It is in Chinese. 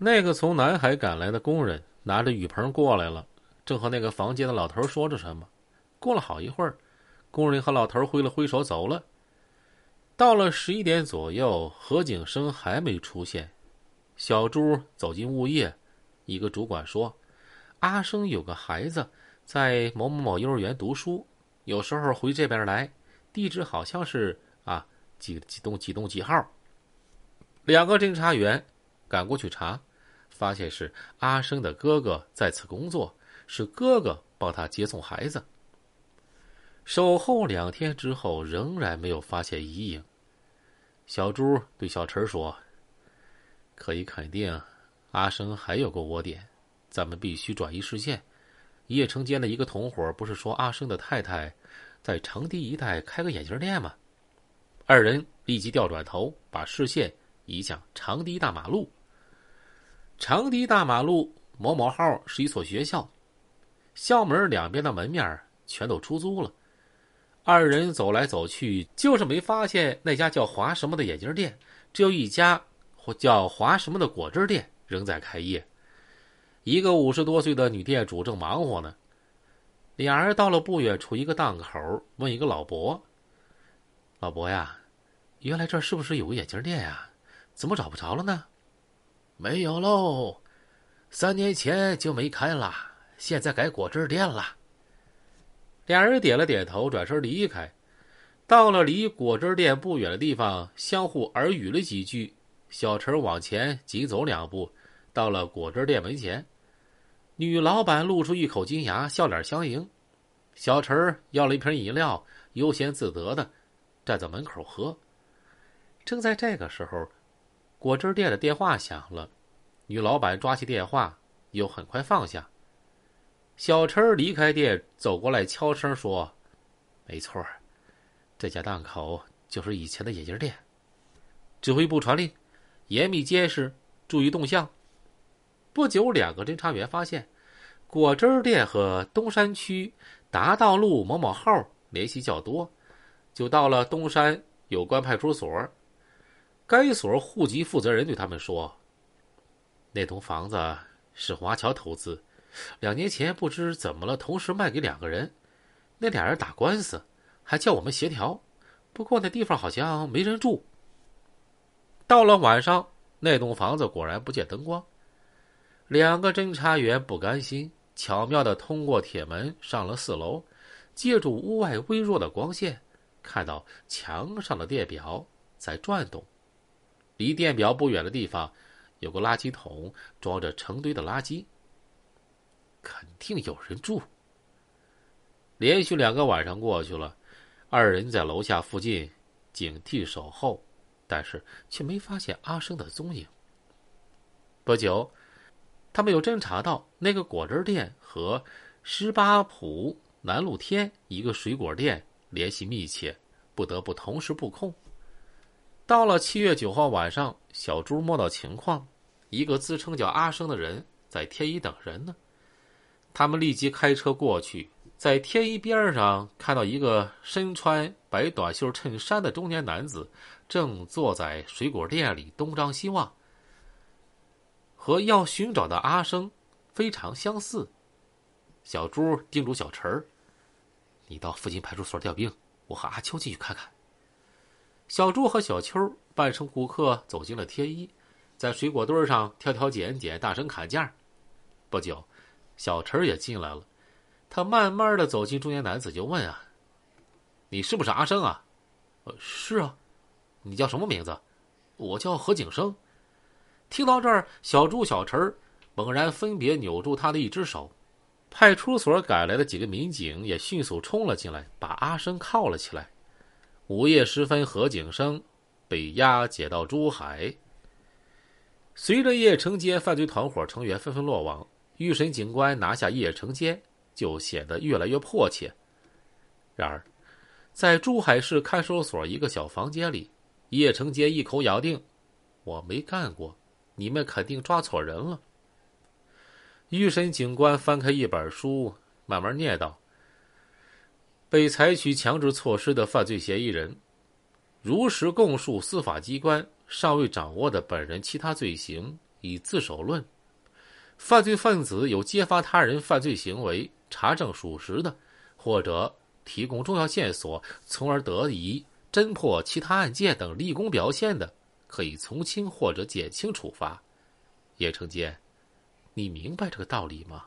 那个从南海赶来的工人拿着雨棚过来了，正和那个房间的老头说着什么。过了好一会儿，工人和老头挥了挥手走了。到了十一点左右，何景生还没出现。小朱走进物业，一个主管说：“阿生有个孩子在某某某幼儿园读书，有时候回这边来，地址好像是啊几几栋几栋几号。”两个侦查员赶过去查。发现是阿生的哥哥在此工作，是哥哥帮他接送孩子。守候两天之后，仍然没有发现疑影。小朱对小陈说：“可以肯定，阿生还有个窝点，咱们必须转移视线。叶城间的一个同伙不是说阿生的太太在长堤一带开个眼镜店吗？”二人立即调转头，把视线移向长堤大马路。长堤大马路某某号是一所学校，校门两边的门面全都出租了。二人走来走去，就是没发现那家叫华什么的眼镜店，只有一家叫华什么的果汁店仍在开业。一个五十多岁的女店主正忙活呢。俩人到了不远处一个档口，问一个老伯：“老伯呀，原来这是不是有个眼镜店呀？怎么找不着了呢？”没有喽，三年前就没开了，现在改果汁店了。俩人点了点头，转身离开。到了离果汁店不远的地方，相互耳语了几句。小陈往前紧走两步，到了果汁店门前。女老板露出一口金牙，笑脸相迎。小陈要了一瓶饮料，悠闲自得的站在门口喝。正在这个时候。果汁店的电话响了，女老板抓起电话，又很快放下。小陈离开店，走过来，悄声说：“没错，这家档口就是以前的眼镜店。”指挥部传令，严密监视，注意动向。不久，两个侦查员发现，果汁店和东山区达道路某某号联系较多，就到了东山有关派出所。该所户籍负责人对他们说：“那栋房子是华侨投资，两年前不知怎么了，同时卖给两个人。那俩人打官司，还叫我们协调。不过那地方好像没人住。”到了晚上，那栋房子果然不见灯光。两个侦查员不甘心，巧妙的通过铁门上了四楼，借助屋外微弱的光线，看到墙上的电表在转动。离电表不远的地方，有个垃圾桶，装着成堆的垃圾。肯定有人住。连续两个晚上过去了，二人在楼下附近警惕守候，但是却没发现阿生的踪影。不久，他们又侦查到那个果汁店和十八浦南露天一个水果店联系密切，不得不同时布控。到了七月九号晚上，小朱摸到情况，一个自称叫阿生的人在天一等人呢。他们立即开车过去，在天一边上看到一个身穿白短袖衬衫的中年男子，正坐在水果店里东张西望，和要寻找的阿生非常相似。小朱叮嘱小陈：“你到附近派出所调兵，我和阿秋进去看看。”小朱和小秋扮成顾客走进了天一，在水果堆上挑挑拣拣，大声砍价。不久，小陈也进来了，他慢慢的走进中年男子，就问：“啊，你是不是阿生啊？”“呃，是啊。”“你叫什么名字？”“我叫何景生。”听到这儿，小朱、小陈猛然分别扭住他的一只手。派出所赶来的几个民警也迅速冲了进来，把阿生铐了起来。午夜时分，何景生被押解到珠海。随着叶成坚犯罪团伙成员纷纷落网，预审警官拿下叶成坚就显得越来越迫切。然而，在珠海市看守所一个小房间里，叶成坚一口咬定：“我没干过，你们肯定抓错人了。”预审警官翻开一本书，慢慢念道。被采取强制措施的犯罪嫌疑人，如实供述司法机关尚未掌握的本人其他罪行以自首论。犯罪分子有揭发他人犯罪行为、查证属实的，或者提供重要线索，从而得以侦破其他案件等立功表现的，可以从轻或者减轻处罚。叶成坚，你明白这个道理吗？